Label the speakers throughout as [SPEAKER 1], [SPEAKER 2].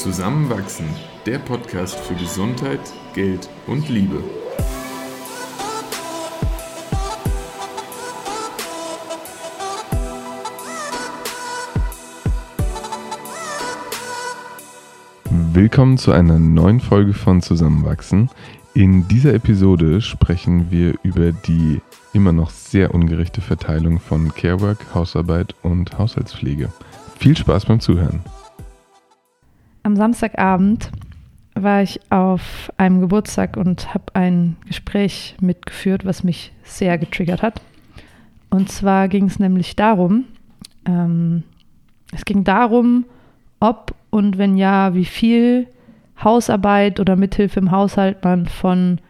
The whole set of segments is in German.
[SPEAKER 1] Zusammenwachsen, der Podcast für Gesundheit, Geld und Liebe. Willkommen zu einer neuen Folge von Zusammenwachsen. In dieser Episode sprechen wir über die immer noch sehr ungerechte Verteilung von Carework, Hausarbeit und Haushaltspflege. Viel Spaß beim Zuhören.
[SPEAKER 2] Am Samstagabend war ich auf einem Geburtstag und habe ein Gespräch mitgeführt, was mich sehr getriggert hat. Und zwar ging es nämlich darum, ähm, es ging darum, ob und wenn ja, wie viel Hausarbeit oder Mithilfe im Haushalt man von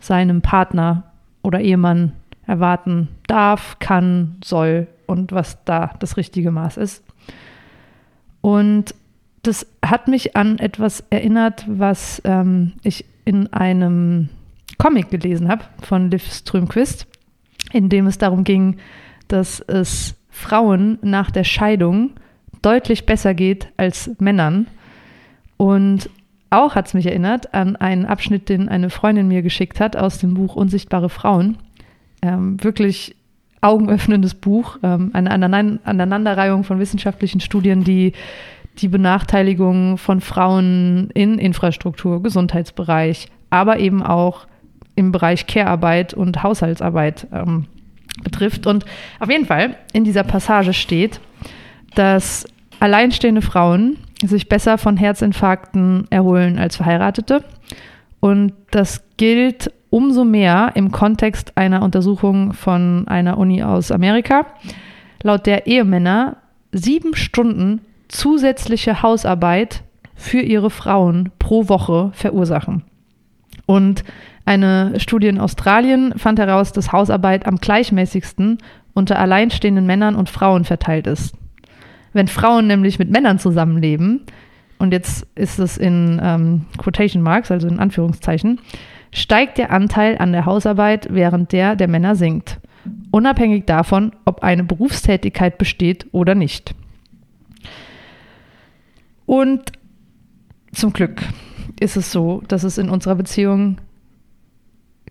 [SPEAKER 2] seinem Partner oder Ehemann erwarten darf, kann, soll und was da das richtige Maß ist. Und das hat mich an etwas erinnert, was ähm, ich in einem Comic gelesen habe von Liv Strömquist, in dem es darum ging, dass es Frauen nach der Scheidung deutlich besser geht als Männern. Und auch hat es mich erinnert an einen Abschnitt, den eine Freundin mir geschickt hat aus dem Buch Unsichtbare Frauen. Ähm, wirklich augenöffnendes Buch, ähm, eine Aneinanderreihung von wissenschaftlichen Studien, die die Benachteiligung von Frauen in Infrastruktur, Gesundheitsbereich, aber eben auch im Bereich Care-Arbeit und Haushaltsarbeit ähm, betrifft. Und auf jeden Fall in dieser Passage steht, dass alleinstehende Frauen sich besser von Herzinfarkten erholen als Verheiratete. Und das gilt umso mehr im Kontext einer Untersuchung von einer Uni aus Amerika, laut der Ehemänner sieben Stunden zusätzliche Hausarbeit für ihre Frauen pro Woche verursachen. Und eine Studie in Australien fand heraus, dass Hausarbeit am gleichmäßigsten unter alleinstehenden Männern und Frauen verteilt ist. Wenn Frauen nämlich mit Männern zusammenleben, und jetzt ist es in ähm, Quotation Marks, also in Anführungszeichen, steigt der Anteil an der Hausarbeit, während der der Männer sinkt. Unabhängig davon, ob eine Berufstätigkeit besteht oder nicht. Und zum Glück ist es so, dass es in unserer Beziehung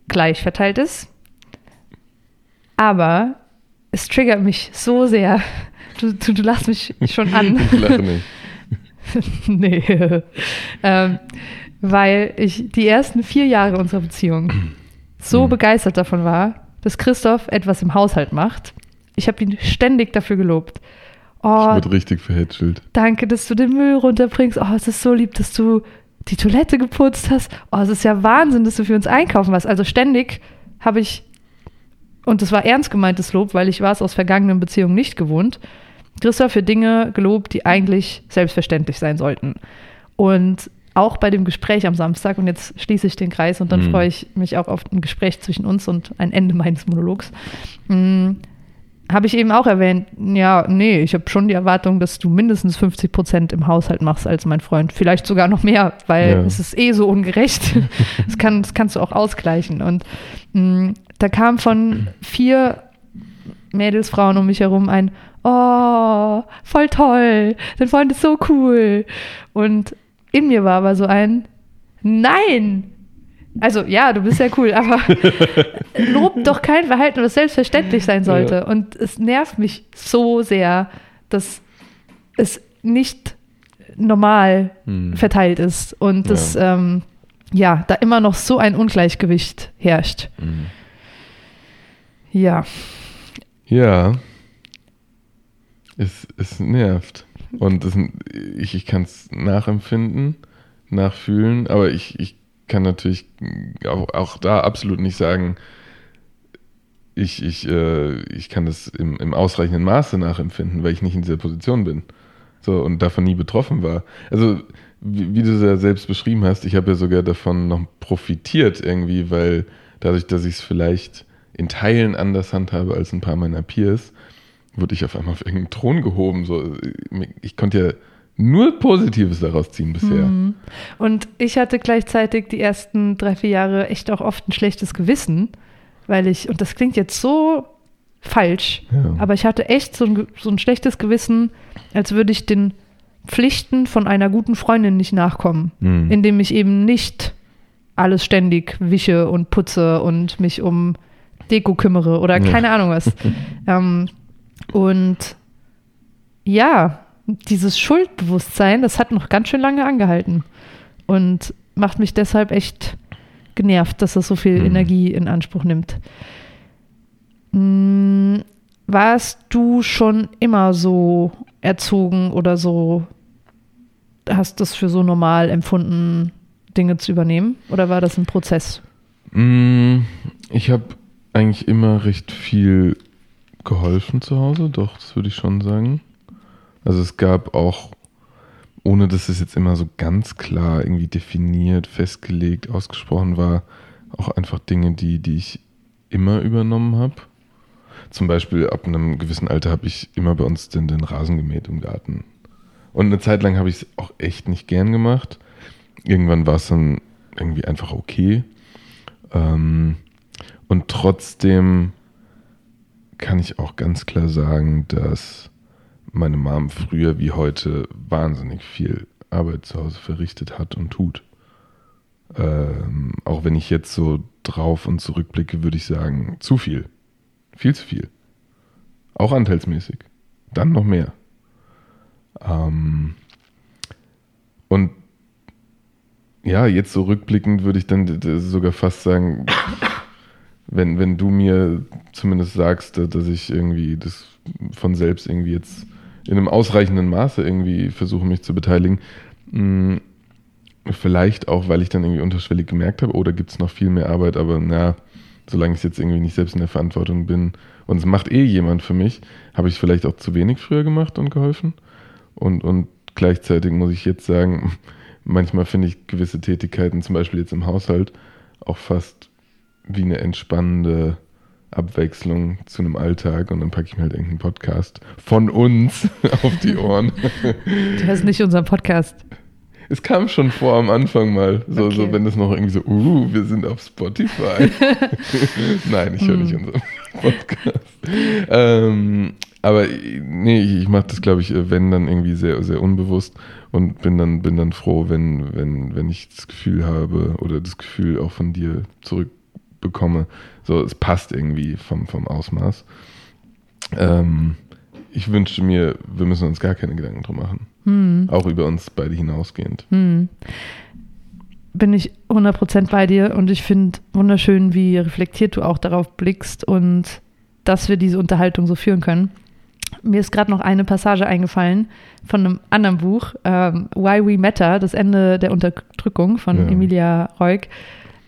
[SPEAKER 2] gleich verteilt ist. Aber es triggert mich so sehr, Du, du, du lachst mich schon an.
[SPEAKER 1] ich lache nicht.
[SPEAKER 2] nee. ähm, weil ich die ersten vier Jahre unserer Beziehung so mhm. begeistert davon war, dass Christoph etwas im Haushalt macht. Ich habe ihn ständig dafür gelobt.
[SPEAKER 1] Oh, ich wurde richtig verhätschelt.
[SPEAKER 2] Danke, dass du den Müll runterbringst. Oh, es ist so lieb, dass du die Toilette geputzt hast. Oh, es ist ja Wahnsinn, dass du für uns einkaufen warst. Also ständig habe ich, und das war ernst gemeintes Lob, weil ich war es aus vergangenen Beziehungen nicht gewohnt, Christoph für Dinge gelobt, die eigentlich selbstverständlich sein sollten. Und auch bei dem Gespräch am Samstag, und jetzt schließe ich den Kreis und dann mhm. freue ich mich auch auf ein Gespräch zwischen uns und ein Ende meines Monologs, mhm, habe ich eben auch erwähnt, ja, nee, ich habe schon die Erwartung, dass du mindestens 50 Prozent im Haushalt machst als mein Freund. Vielleicht sogar noch mehr, weil ja. es ist eh so ungerecht. das, kann, das kannst du auch ausgleichen. Und mh, mm, da kam von vier Mädelsfrauen um mich herum ein, oh, voll toll, dein Freund ist so cool. Und in mir war aber so ein, nein. Also ja, du bist ja cool, aber lob doch kein Verhalten, was selbstverständlich sein sollte. Ja. Und es nervt mich so sehr, dass es nicht normal hm. verteilt ist und dass ja. Ähm, ja. da immer noch so ein Ungleichgewicht herrscht. Hm. Ja.
[SPEAKER 1] Ja, es, es nervt. Und es, ich, ich kann es nachempfinden, nachfühlen, aber ich, ich kann natürlich auch, auch da absolut nicht sagen, ich, ich, äh, ich kann das im, im ausreichenden Maße nachempfinden, weil ich nicht in dieser Position bin. So, und davon nie betroffen war. Also, wie, wie du es ja selbst beschrieben hast, ich habe ja sogar davon noch profitiert irgendwie, weil dadurch, dass ich es vielleicht in Teilen anders handhabe als ein paar meiner Peers, wurde ich auf einmal auf irgendeinen Thron gehoben. So, ich konnte ja nur Positives daraus ziehen bisher. Mhm.
[SPEAKER 2] Und ich hatte gleichzeitig die ersten drei, vier Jahre echt auch oft ein schlechtes Gewissen, weil ich, und das klingt jetzt so falsch, ja. aber ich hatte echt so ein, so ein schlechtes Gewissen, als würde ich den Pflichten von einer guten Freundin nicht nachkommen,
[SPEAKER 1] Mhm.
[SPEAKER 2] indem ich eben nicht alles ständig wische und putze und mich um Deko kümmere oder
[SPEAKER 1] Ja.
[SPEAKER 2] keine Ahnung was. ähm, und ja, dieses Schuldbewusstsein, das hat noch ganz schön lange angehalten und macht mich deshalb echt genervt, dass das so viel
[SPEAKER 1] Mhm.
[SPEAKER 2] Energie in Anspruch nimmt. Mm, Warst du schon immer so erzogen oder so, hast das für so normal empfunden, Dinge zu übernehmen? Oder war das ein Prozess?
[SPEAKER 1] Mm, Ich habe eigentlich immer recht viel geholfen zu Hause, doch, das würde ich schon sagen. Also es gab auch, ohne dass es jetzt immer so ganz klar irgendwie definiert, festgelegt, ausgesprochen war, auch einfach Dinge, die, die ich immer übernommen habe. Zum Beispiel ab einem gewissen Alter habe ich immer bei uns den, den Rasen gemäht im Garten. Und eine Zeit lang habe ich es auch echt nicht gern gemacht. Irgendwann war es dann irgendwie einfach okay. Ähm, und trotzdem kann ich auch ganz klar sagen, dass meine Mom früher wie heute wahnsinnig viel Arbeit zu Hause verrichtet hat und tut. Ähm, auch wenn ich jetzt so drauf und zurückblicke, würde ich sagen, zu viel. Viel zu viel. Auch anteilsmäßig. Dann noch mehr. Ähm, und ja, jetzt so rückblickend würde ich dann sogar fast sagen, wenn, wenn du mir zumindest sagst, da- dass ich irgendwie das von selbst irgendwie jetzt in einem ausreichenden Maße irgendwie versuche, mich zu beteiligen, mh, vielleicht auch, weil ich dann irgendwie unterschwellig gemerkt habe, oh, da gibt es noch viel mehr Arbeit, aber na, solange ich jetzt irgendwie nicht selbst in der Verantwortung bin und es macht eh jemand für mich, habe ich vielleicht auch zu wenig früher gemacht und geholfen. Und, und gleichzeitig muss ich jetzt sagen, manchmal finde ich gewisse Tätigkeiten, zum Beispiel jetzt im Haushalt, auch fast wie eine entspannende Abwechslung zu einem Alltag und dann packe ich mir halt irgendeinen Podcast von uns auf die Ohren.
[SPEAKER 2] Du hast nicht unseren Podcast.
[SPEAKER 1] Es kam schon vor am Anfang mal, so,
[SPEAKER 2] Okay.
[SPEAKER 1] so wenn es noch irgendwie so, uh, wir sind auf Spotify. Nein, ich höre nicht
[SPEAKER 2] Hm.
[SPEAKER 1] unseren Podcast. ähm, aber nee, ich, ich mache das, glaube ich, wenn dann irgendwie sehr, sehr unbewusst und bin dann, bin dann froh, wenn, wenn, wenn ich das Gefühl habe oder das Gefühl auch von dir zurückbekomme, so es passt irgendwie vom, vom Ausmaß. Ähm, ich wünschte mir, wir müssen uns gar keine Gedanken drum machen.
[SPEAKER 2] Hm.
[SPEAKER 1] Auch über uns beide hinausgehend.
[SPEAKER 2] Hm. Bin ich 100% bei dir und ich finde wunderschön, wie reflektiert du auch darauf blickst und dass wir diese Unterhaltung so führen können. Mir ist gerade noch eine Passage eingefallen von einem anderen Buch, ähm, Why We Matter, das Ende der Unterdrückung von
[SPEAKER 1] Ja.
[SPEAKER 2] Emilia Reuk.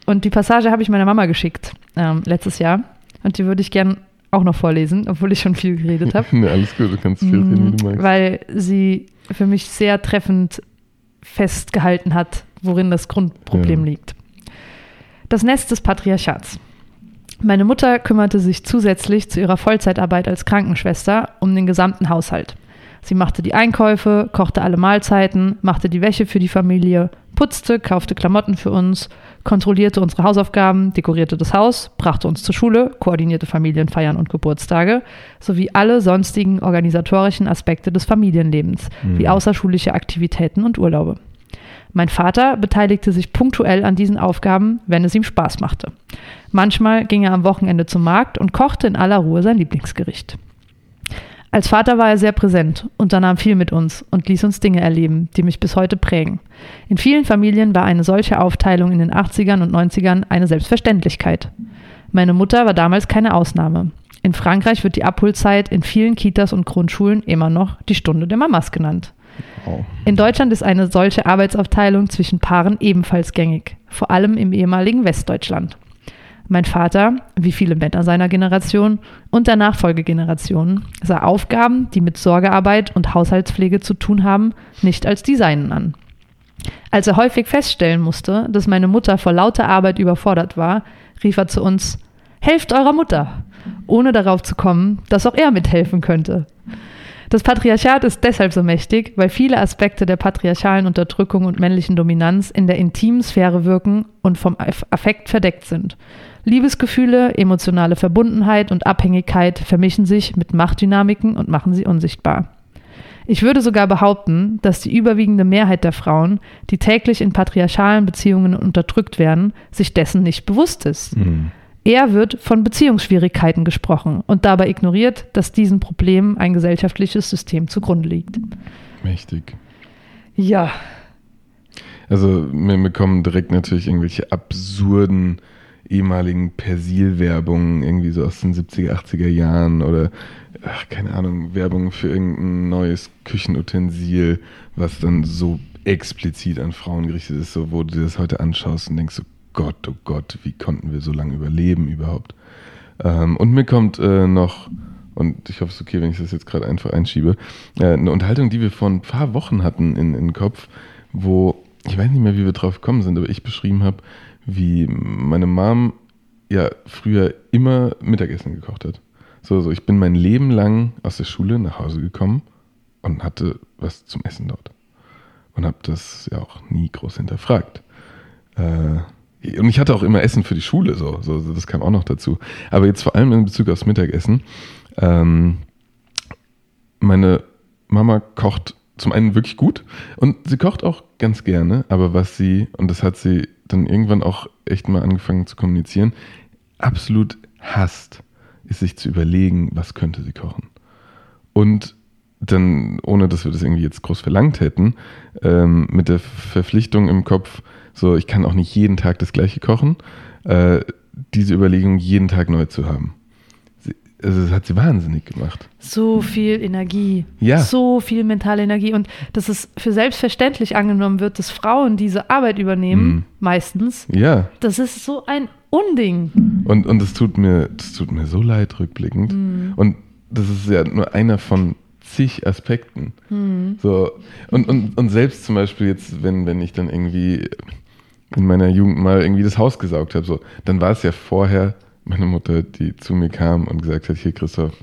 [SPEAKER 2] Und die Passage habe ich meiner Mama geschickt ähm, letztes Jahr und die würde ich gern auch noch vorlesen, obwohl ich schon viel geredet habe.
[SPEAKER 1] ne, alles gut, du kannst viel reden, wie du magst.
[SPEAKER 2] Mm, Weil sie für mich sehr treffend festgehalten hat, worin das Grundproblem
[SPEAKER 1] Ja.
[SPEAKER 2] liegt. Das Nest des Patriarchats. Meine Mutter kümmerte sich zusätzlich zu ihrer Vollzeitarbeit als Krankenschwester um den gesamten Haushalt. Sie machte die Einkäufe, kochte alle Mahlzeiten, machte die Wäsche für die Familie, putzte, kaufte Klamotten für uns, kontrollierte unsere Hausaufgaben, dekorierte das Haus, brachte uns zur Schule, koordinierte Familienfeiern und Geburtstage sowie alle sonstigen organisatorischen Aspekte des Familienlebens, wie
[SPEAKER 1] Mhm.
[SPEAKER 2] außerschulische Aktivitäten und Urlaube. Mein Vater beteiligte sich punktuell an diesen Aufgaben, wenn es ihm Spaß machte. Manchmal ging er am Wochenende zum Markt und kochte in aller Ruhe sein Lieblingsgericht. Als Vater war er sehr präsent, unternahm viel mit uns und ließ uns Dinge erleben, die mich bis heute prägen. In vielen Familien war eine solche Aufteilung in den 80ern und 90ern eine Selbstverständlichkeit. Meine Mutter war damals keine Ausnahme. In Frankreich wird die Abholzeit in vielen Kitas und Grundschulen immer noch die Stunde der Mamas genannt. In Deutschland ist eine solche Arbeitsaufteilung zwischen Paaren ebenfalls gängig, vor allem im ehemaligen Westdeutschland. Mein Vater, wie viele Männer seiner Generation und der Nachfolgegenerationen, sah Aufgaben, die mit Sorgearbeit und Haushaltspflege zu tun haben, nicht als die seinen an. Als er häufig feststellen musste, dass meine Mutter vor lauter Arbeit überfordert war, rief er zu uns, Helft eurer Mutter, ohne darauf zu kommen, dass auch er mithelfen könnte. Das Patriarchat ist deshalb so mächtig, weil viele Aspekte der patriarchalen Unterdrückung und männlichen Dominanz in der intimen Sphäre wirken und vom Aff- Affekt verdeckt sind. Liebesgefühle, emotionale Verbundenheit und Abhängigkeit vermischen sich mit Machtdynamiken und machen sie unsichtbar. Ich würde sogar behaupten, dass die überwiegende Mehrheit der Frauen, die täglich in patriarchalen Beziehungen unterdrückt werden, sich dessen nicht bewusst ist.
[SPEAKER 1] Mhm.
[SPEAKER 2] Eher wird von Beziehungsschwierigkeiten gesprochen und dabei ignoriert, dass diesen Problemen ein gesellschaftliches System zugrunde liegt.
[SPEAKER 1] Mächtig.
[SPEAKER 2] Ja,
[SPEAKER 1] Also mir, mir kommen direkt natürlich irgendwelche absurden ehemaligen Persil-Werbungen, irgendwie so aus den 70er, 80er Jahren oder, ach, keine Ahnung, Werbung für irgendein neues Küchenutensil, was dann so explizit an Frauen gerichtet ist, so wo du dir das heute anschaust und denkst so, Gott, oh Gott, wie konnten wir so lange überleben überhaupt? Ähm, und mir kommt äh, noch, und ich hoffe, es ist okay, wenn ich das jetzt gerade einfach einschiebe, äh, eine Unterhaltung, die wir vor ein paar Wochen hatten in, in den Kopf, wo, ich weiß nicht mehr, wie wir drauf gekommen sind, aber ich beschrieben habe, wie meine Mom ja früher immer Mittagessen gekocht hat. So, so, ich bin mein Leben lang aus der Schule nach Hause gekommen und hatte was zum Essen dort. Und habe das ja auch nie groß hinterfragt. Äh, und ich hatte auch immer Essen für die Schule, so, so, das kam auch noch dazu. Aber jetzt vor allem in Bezug aufs Mittagessen. Ähm, meine Mama kocht zum einen wirklich gut und sie kocht auch ganz gerne, aber was sie, und das hat sie dann irgendwann auch echt mal angefangen zu kommunizieren, absolut hasst, ist sich zu überlegen, was könnte sie kochen. Und dann, ohne dass wir das irgendwie jetzt groß verlangt hätten, ähm, mit der Verpflichtung im Kopf, so ich kann auch nicht jeden Tag das gleiche kochen, äh, diese Überlegung jeden Tag neu zu haben. Also das hat sie wahnsinnig gemacht.
[SPEAKER 2] so viel Energie,
[SPEAKER 1] Ja.
[SPEAKER 2] so viel mentale Energie und dass es für selbstverständlich angenommen wird, dass Frauen diese Arbeit übernehmen,
[SPEAKER 1] Mhm.
[SPEAKER 2] meistens,
[SPEAKER 1] Ja,
[SPEAKER 2] das ist so ein Unding.
[SPEAKER 1] und, und das tut mir, das tut mir so leid rückblickend. Und das ist ja nur einer von zig Aspekten. So, und, und, und selbst zum Beispiel jetzt, wenn, wenn ich dann irgendwie in meiner Jugend mal irgendwie das Haus gesaugt habe, so, dann war es ja vorher meine Mutter, die zu mir kam und gesagt hat, hier Christoph,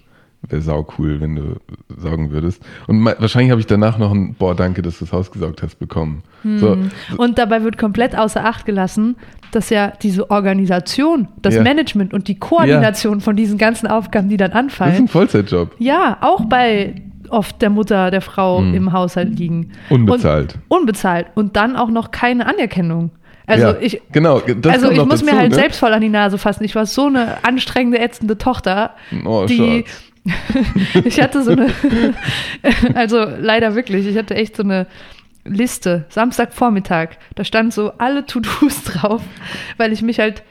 [SPEAKER 1] wäre sau cool, wenn du saugen würdest. Und wahrscheinlich habe ich danach noch ein, boah, danke, dass du das Haus gesaugt hast, bekommen. So,
[SPEAKER 2] Und dabei wird komplett außer Acht gelassen, dass ja diese Organisation, das
[SPEAKER 1] Ja.
[SPEAKER 2] Management und die Koordination von diesen ganzen Aufgaben, die dann
[SPEAKER 1] das ist ein
[SPEAKER 2] anfallen,
[SPEAKER 1] Vollzeitjob.
[SPEAKER 2] ja, auch bei oft der Mutter der Frau im Haushalt liegen.
[SPEAKER 1] Unbezahlt.
[SPEAKER 2] Und, unbezahlt. Und dann auch noch keine Anerkennung. Also
[SPEAKER 1] ja,
[SPEAKER 2] ich,
[SPEAKER 1] genau,
[SPEAKER 2] also ich muss mir
[SPEAKER 1] dazu,
[SPEAKER 2] halt
[SPEAKER 1] ne?
[SPEAKER 2] selbst voll an die Nase fassen. Ich war so eine anstrengende, ätzende Tochter,
[SPEAKER 1] Oh,
[SPEAKER 2] die ich hatte so eine, also leider wirklich, ich hatte echt so eine Liste, Samstagvormittag, da stand so alle To-Dos drauf, weil ich mich halt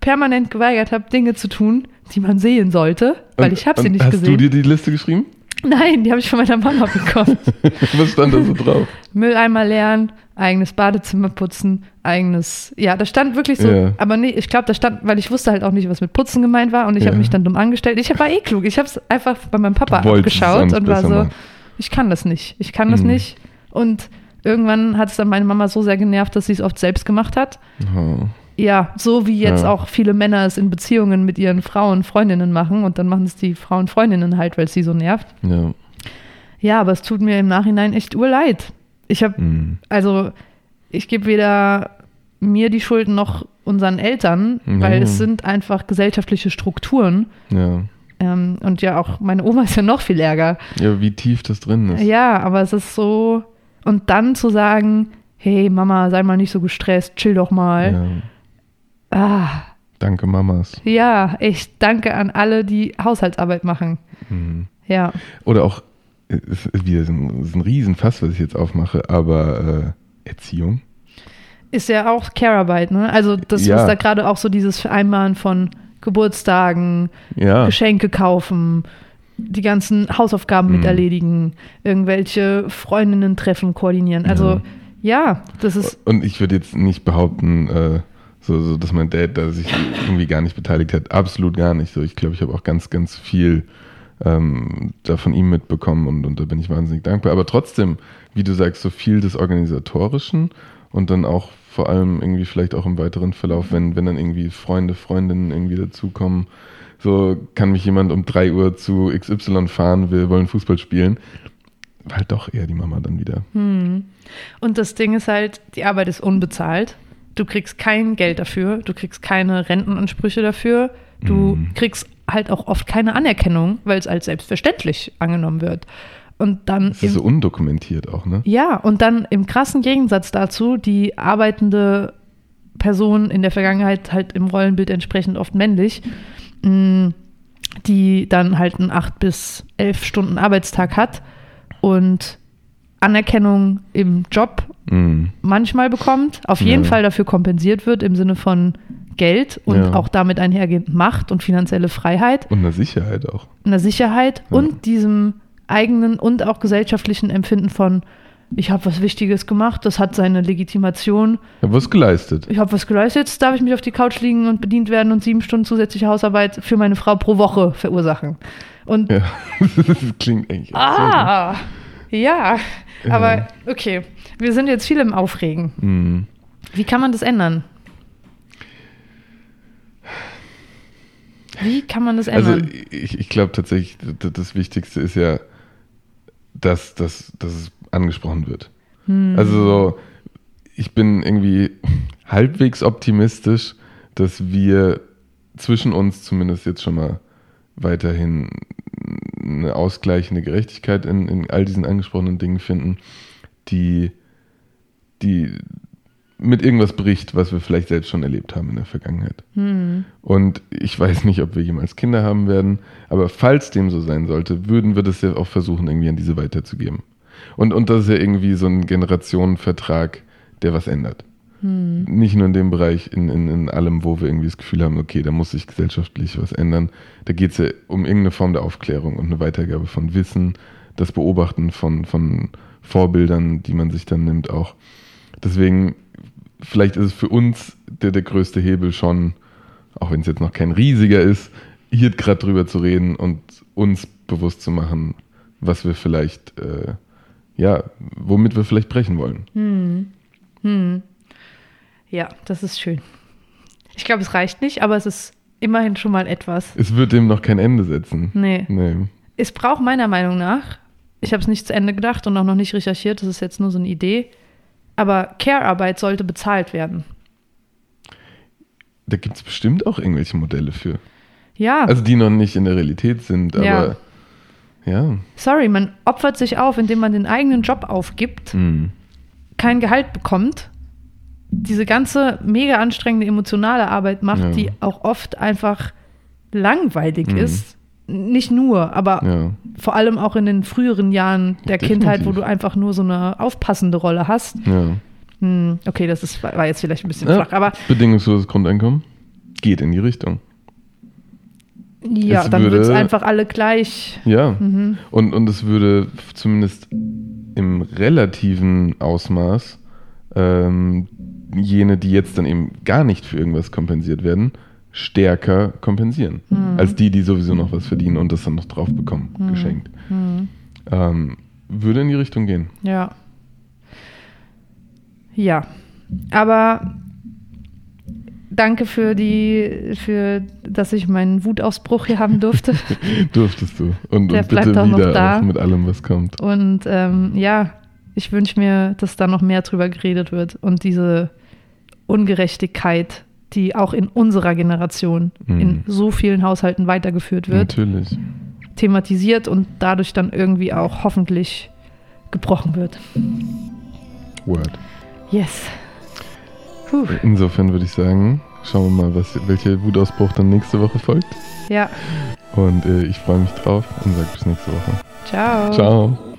[SPEAKER 2] permanent geweigert habe, Dinge zu tun, die man sehen sollte, weil
[SPEAKER 1] Und-
[SPEAKER 2] ich habe sie nicht
[SPEAKER 1] hast
[SPEAKER 2] gesehen.
[SPEAKER 1] du dir die Liste geschrieben?
[SPEAKER 2] Nein, die habe ich von meiner Mama bekommen.
[SPEAKER 1] Was stand da so drauf?
[SPEAKER 2] Mülleimer leeren, eigenes Badezimmer putzen, eigenes. Ja, da stand wirklich so,
[SPEAKER 1] Ja.
[SPEAKER 2] aber nee, ich glaube, da stand, weil ich wusste halt auch nicht, was mit Putzen gemeint war und ich habe
[SPEAKER 1] Ja.
[SPEAKER 2] mich dann dumm angestellt. Ich war eh klug. Ich habe es einfach bei meinem Papa abgeschaut
[SPEAKER 1] eigentlich
[SPEAKER 2] und war so,
[SPEAKER 1] machen.
[SPEAKER 2] ich kann das nicht. Ich kann das
[SPEAKER 1] Mhm.
[SPEAKER 2] nicht. Und irgendwann hat es dann meine Mama so sehr genervt, dass sie es oft selbst gemacht hat.
[SPEAKER 1] Oh.
[SPEAKER 2] Ja, so wie jetzt
[SPEAKER 1] Ja.
[SPEAKER 2] auch viele Männer es in Beziehungen mit ihren Frauen, Freundinnen machen und dann machen es die Frauen, Freundinnen halt, weil es sie so nervt.
[SPEAKER 1] Ja.
[SPEAKER 2] Ja, aber es tut mir im Nachhinein echt urleid. Ich habe
[SPEAKER 1] Hm.
[SPEAKER 2] also ich gebe weder mir die Schuld noch unseren Eltern,
[SPEAKER 1] Ja.
[SPEAKER 2] weil es sind einfach gesellschaftliche Strukturen.
[SPEAKER 1] Ja.
[SPEAKER 2] Ähm, und ja, auch meine Oma ist ja noch viel ärger.
[SPEAKER 1] Ja, wie tief das drin ist.
[SPEAKER 2] Ja, aber es ist so. Und dann zu sagen, hey Mama, sei mal nicht so gestresst, chill doch mal.
[SPEAKER 1] Ja.
[SPEAKER 2] Ah,
[SPEAKER 1] Danke, Mamas.
[SPEAKER 2] ja, ich danke an alle, die Haushaltsarbeit machen.
[SPEAKER 1] Mhm.
[SPEAKER 2] Ja.
[SPEAKER 1] Oder auch, es ist wieder so ein, ist ein Riesenfass, was ich jetzt aufmache, aber äh, Erziehung.
[SPEAKER 2] Ist ja auch Care-Arbeit, ne? Also das
[SPEAKER 1] Ja.
[SPEAKER 2] was da gerade auch so dieses Vereinbaren von Geburtstagen,
[SPEAKER 1] Ja.
[SPEAKER 2] Geschenke kaufen, die ganzen Hausaufgaben
[SPEAKER 1] Mhm.
[SPEAKER 2] mit erledigen, irgendwelche Freundinnen-Treffen koordinieren. Also ja, das ist
[SPEAKER 1] Und ich würde jetzt nicht behaupten, äh, so, so, dass mein Dad da sich irgendwie gar nicht beteiligt hat. Absolut gar nicht. So, ich glaube, ich habe auch ganz, ganz viel ähm, da von ihm mitbekommen und, und da bin ich wahnsinnig dankbar. Aber trotzdem, wie du sagst, so viel des Organisatorischen und dann auch vor allem irgendwie vielleicht auch im weiteren Verlauf, wenn, wenn dann irgendwie Freunde, Freundinnen irgendwie dazukommen, so kann mich jemand um 3 Uhr zu XY fahren, wir wollen Fußball spielen, war halt doch eher die Mama dann wieder.
[SPEAKER 2] hm. und das Ding ist halt, die Arbeit ist unbezahlt. Du kriegst kein Geld dafür, du kriegst keine Rentenansprüche dafür, du
[SPEAKER 1] Mhm.
[SPEAKER 2] kriegst halt auch oft keine Anerkennung, weil es als selbstverständlich angenommen wird. Und dann
[SPEAKER 1] Das ist so undokumentiert auch, ne?
[SPEAKER 2] ja, und dann im krassen Gegensatz dazu die arbeitende Person in der Vergangenheit halt im Rollenbild entsprechend oft männlich, mh, die dann halt einen 8 bis 11 Stunden Arbeitstag hat und Anerkennung im Job
[SPEAKER 1] Mhm.
[SPEAKER 2] manchmal bekommt, auf jeden
[SPEAKER 1] Ja.
[SPEAKER 2] Fall dafür kompensiert wird im Sinne von Geld und
[SPEAKER 1] Ja.
[SPEAKER 2] auch damit einhergehend Macht und finanzielle Freiheit,
[SPEAKER 1] Und eine Sicherheit auch.
[SPEAKER 2] einer Sicherheit
[SPEAKER 1] Ja.
[SPEAKER 2] und diesem eigenen und auch gesellschaftlichen Empfinden von, ich habe was Wichtiges gemacht, das hat seine Legitimation,
[SPEAKER 1] Ich habe was geleistet.
[SPEAKER 2] ich habe was geleistet, jetzt darf ich mich auf die Couch liegen und bedient werden und sieben Stunden zusätzliche Hausarbeit für meine Frau pro Woche verursachen. Und
[SPEAKER 1] Ja, das klingt eigentlich absurd, ne?
[SPEAKER 2] ah, ja, aber okay, wir sind jetzt viel im Aufregen.
[SPEAKER 1] Mhm.
[SPEAKER 2] Wie kann man das ändern? Wie kann man das
[SPEAKER 1] Also
[SPEAKER 2] ändern?
[SPEAKER 1] ich, ich glaube tatsächlich, das Wichtigste ist ja, dass, dass, dass es angesprochen wird.
[SPEAKER 2] Hm.
[SPEAKER 1] Also so, ich bin irgendwie halbwegs optimistisch, dass wir zwischen uns zumindest jetzt schon mal weiterhin eine ausgleichende Gerechtigkeit in, in all diesen angesprochenen Dingen finden, die, die mit irgendwas bricht, was wir vielleicht selbst schon erlebt haben in der Vergangenheit.
[SPEAKER 2] Hm.
[SPEAKER 1] Und ich weiß nicht, ob wir jemals Kinder haben werden, aber falls dem so sein sollte, würden wir das ja auch versuchen, irgendwie an diese weiterzugeben. Und, und das ist ja irgendwie so ein Generationenvertrag, der was ändert. Nicht nur in dem Bereich, in, in, in allem, wo wir irgendwie das Gefühl haben, okay, da muss sich gesellschaftlich was ändern. Da geht es ja um irgendeine Form der Aufklärung und eine Weitergabe von Wissen, das Beobachten von, von Vorbildern, die man sich dann nimmt auch. Deswegen, vielleicht ist es für uns der, der größte Hebel schon, auch wenn es jetzt noch kein riesiger ist, hier gerade drüber zu reden und uns bewusst zu machen, was wir vielleicht, äh, ja, womit wir vielleicht brechen wollen.
[SPEAKER 2] Hm. Hm. Ja, das ist schön. Ich glaube, es reicht nicht, aber es ist immerhin schon mal etwas.
[SPEAKER 1] Es wird dem noch kein Ende setzen.
[SPEAKER 2] Nee.
[SPEAKER 1] Nee.
[SPEAKER 2] Es braucht meiner Meinung nach, ich habe es nicht zu Ende gedacht und auch noch nicht recherchiert, das ist jetzt nur so eine Idee, aber Care-Arbeit sollte bezahlt werden.
[SPEAKER 1] Da gibt es bestimmt auch irgendwelche Modelle für.
[SPEAKER 2] Ja,
[SPEAKER 1] Also die noch nicht in der Realität sind,
[SPEAKER 2] Ja.
[SPEAKER 1] aber ja.
[SPEAKER 2] sorry, man opfert sich auf, indem man den eigenen Job aufgibt,
[SPEAKER 1] Hm.
[SPEAKER 2] kein Gehalt bekommt, diese ganze mega anstrengende emotionale Arbeit macht,
[SPEAKER 1] Ja.
[SPEAKER 2] die auch oft einfach langweilig
[SPEAKER 1] Mhm.
[SPEAKER 2] ist. Nicht nur, aber
[SPEAKER 1] Ja.
[SPEAKER 2] vor allem auch in den früheren Jahren der
[SPEAKER 1] Definitiv.
[SPEAKER 2] Kindheit, wo du einfach nur so eine aufpassende Rolle hast.
[SPEAKER 1] ja.
[SPEAKER 2] Hm, okay, das ist, war jetzt vielleicht ein bisschen flach, aber
[SPEAKER 1] Bedingungsloses Grundeinkommen geht in die Richtung.
[SPEAKER 2] ja,
[SPEAKER 1] Es
[SPEAKER 2] dann wird es einfach alle gleich.
[SPEAKER 1] Ja.
[SPEAKER 2] Mhm.
[SPEAKER 1] Und, und es würde zumindest im relativen Ausmaß ähm, jene, die jetzt dann eben gar nicht für irgendwas kompensiert werden, stärker kompensieren.
[SPEAKER 2] Mhm.
[SPEAKER 1] Als die, die sowieso noch was verdienen und das dann noch drauf bekommen,
[SPEAKER 2] Mhm.
[SPEAKER 1] geschenkt.
[SPEAKER 2] Hm,
[SPEAKER 1] Ähm, würde in die Richtung gehen.
[SPEAKER 2] ja. Ja, aber danke für die, für, dass ich meinen Wutausbruch hier haben durfte.
[SPEAKER 1] Durftest du. Und,
[SPEAKER 2] Der
[SPEAKER 1] und
[SPEAKER 2] bleibt
[SPEAKER 1] bitte
[SPEAKER 2] auch noch
[SPEAKER 1] wieder
[SPEAKER 2] da.
[SPEAKER 1] auch mit allem, was kommt.
[SPEAKER 2] Und ähm, ja, ich wünsche mir, dass da noch mehr drüber geredet wird und diese Ungerechtigkeit, die auch in unserer Generation
[SPEAKER 1] Mhm.
[SPEAKER 2] in so vielen Haushalten weitergeführt wird,
[SPEAKER 1] Natürlich.
[SPEAKER 2] thematisiert und dadurch dann irgendwie auch hoffentlich gebrochen wird.
[SPEAKER 1] Word.
[SPEAKER 2] Yes. Puh.
[SPEAKER 1] Insofern würde ich sagen, schauen wir mal, was, welcher Wutausbruch dann nächste Woche folgt.
[SPEAKER 2] Ja.
[SPEAKER 1] Und äh, ich freue mich drauf und sage bis nächste Woche.
[SPEAKER 2] Ciao.
[SPEAKER 1] Ciao.